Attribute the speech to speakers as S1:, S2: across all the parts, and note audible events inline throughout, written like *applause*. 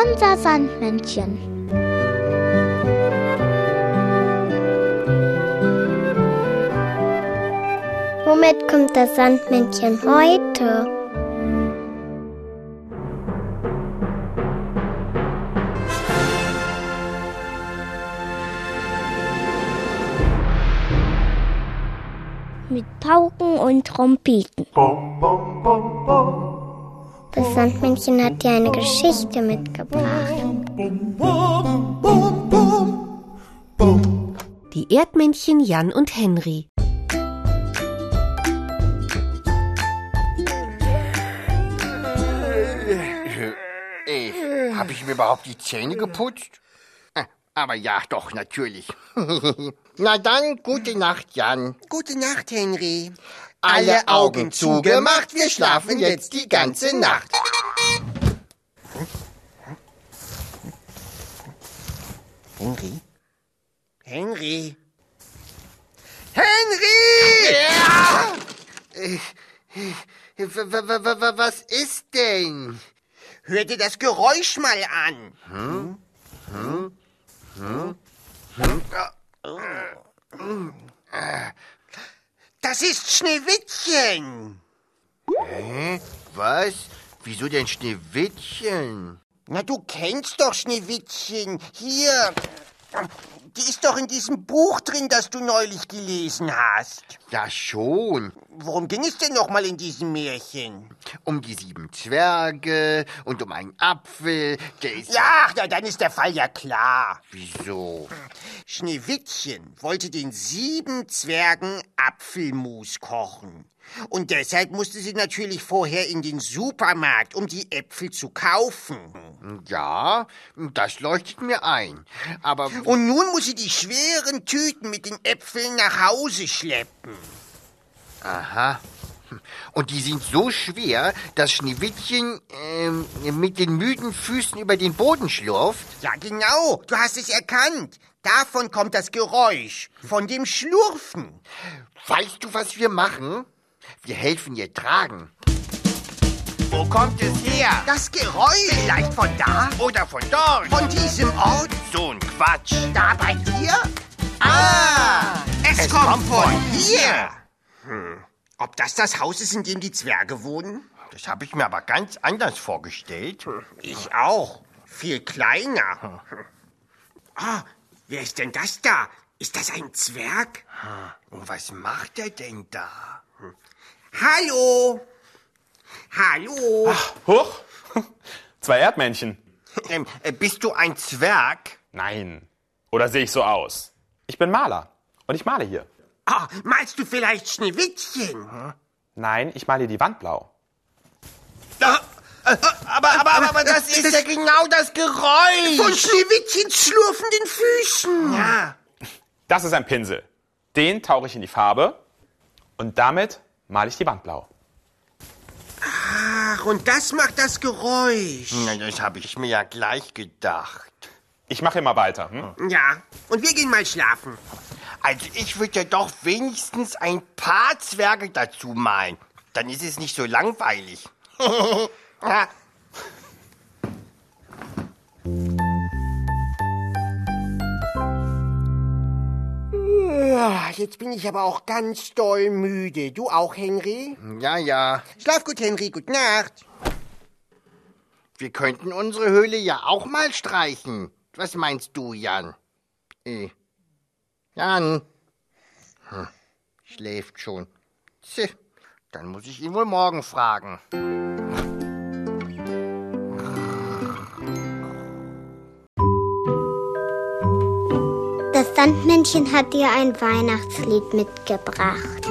S1: Unser Sandmännchen. Womit kommt das Sandmännchen heute? Mit Pauken und Trompeten. Das Sandmännchen hat dir eine Geschichte mitgebracht.
S2: Die Erdmännchen Jan und Henry.
S3: Äh, Habe ich mir überhaupt die Zähne geputzt? Äh, Aber ja, doch, natürlich. *laughs* Na dann, gute Nacht, Jan.
S4: Gute Nacht, Henry.
S3: Alle Augen zugemacht, wir schlafen jetzt die ganze Nacht.
S4: Henry? Henry? Henry!
S3: Ja! Äh, äh, w- w- w- w- Was ist denn?
S4: Hör dir das Geräusch mal an. Das ist Schneewittchen.
S3: Hä? Was? Wieso denn Schneewittchen?
S4: Na, du kennst doch Schneewittchen. Hier. Die ist doch in diesem Buch drin, das du neulich gelesen hast.
S3: Ja, schon.
S4: Worum ging es denn nochmal in diesem Märchen?
S3: Um die sieben Zwerge und um einen Apfel. Der ist.
S4: Ja, na, dann ist der Fall ja klar.
S3: Wieso?
S4: Schneewittchen wollte den sieben Zwergen Apfelmus kochen. Und deshalb musste sie natürlich vorher in den Supermarkt, um die Äpfel zu kaufen.
S3: Ja, das leuchtet mir ein. Aber.
S4: Und nun muss sie die schweren Tüten mit den Äpfeln nach Hause schleppen.
S3: Aha. Und die sind so schwer, dass Schneewittchen ähm, mit den müden Füßen über den Boden schlurft.
S4: Ja, genau, du hast es erkannt. Davon kommt das Geräusch, von dem Schlurfen.
S3: Weißt du, was wir machen? Wir helfen ihr tragen.
S4: Wo kommt es her? Das Geräusch. Vielleicht von da?
S3: Oder von dort.
S4: Von diesem Ort?
S3: So ein Quatsch.
S4: Da bei dir? Ah, es, kommt, von hier. Hm. Ob das das Haus ist, in dem die Zwerge wohnen?
S3: Das habe ich mir aber ganz anders vorgestellt.
S4: Ich auch. Viel kleiner. Ah, wer ist denn das da? Ist das ein Zwerg?
S3: Und was macht er denn da?
S4: Hallo? Hallo?
S5: Huch! *laughs* Zwei Erdmännchen.
S3: Ähm, äh, bist du ein Zwerg?
S5: Nein. Oder sehe ich so aus? Ich bin Maler. Und ich male hier.
S4: Ah, malst du vielleicht Schneewittchen?
S5: Nein, ich male die Wand blau.
S3: Aber, aber, aber, aber das ist ja genau das Geräusch.
S4: Von Schneewittchens schlurfenden Füßen.
S3: Ja.
S5: Das ist ein Pinsel. Den tauche ich in die Farbe und damit male ich die Wand blau.
S4: Ach, und das macht das Geräusch.
S3: Na, das habe ich mir ja gleich gedacht.
S5: Ich mache immer weiter. Hm?
S4: Ja, und wir gehen mal schlafen.
S3: Also ich würde ja doch wenigstens ein paar Zwerge dazu malen. Dann ist es nicht so langweilig. *laughs* Ja,
S4: jetzt bin ich aber auch ganz doll müde. Du auch, Henry?
S3: ja, ja.
S4: Schlaf gut, Henry. Gute Nacht.
S3: Wir könnten unsere Höhle ja auch mal streichen. Was meinst du, Jan? Äh. Jan. Hm, schläft schon. Tch, dann muss ich ihn wohl morgen fragen.
S1: Sandmännchen hat dir ein Weihnachtslied mitgebracht.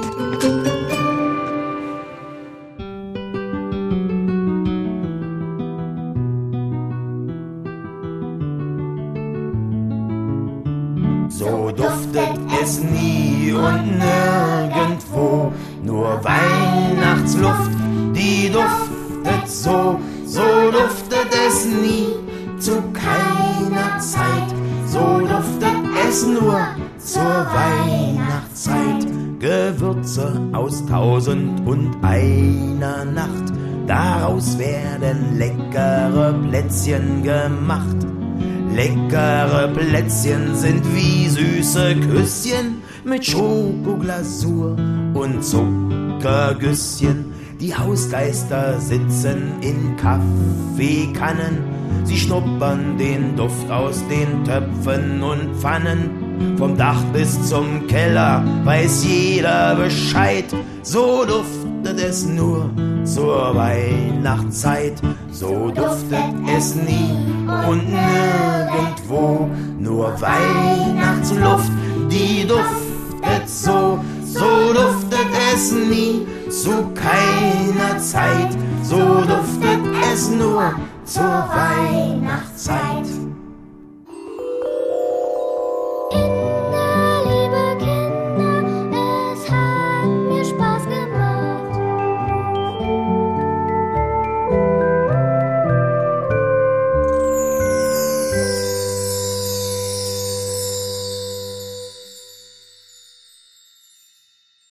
S6: So duftet es nie und nirgendwo, nur Weihnachtsluft, die duftet so, so duftet es nie, es nur zur Weihnachtszeit. Gewürze aus tausend und einer Nacht, daraus werden leckere Plätzchen gemacht. Leckere Plätzchen sind wie süße Küsschen mit Schokoglasur und Zuckergüsschen. Die Hausgeister sitzen in Kaffeekannen. Sie schnuppern den Duft aus den Töpfen und Pfannen. Vom Dach bis zum Keller weiß jeder Bescheid. So duftet es nur zur Weihnachtszeit. So duftet es nie und nirgendwo. Nur Weihnachtsluft, die duftet so. So duftet es nie zu keiner Zeit. So duftet es nur zur Weihnachtszeit.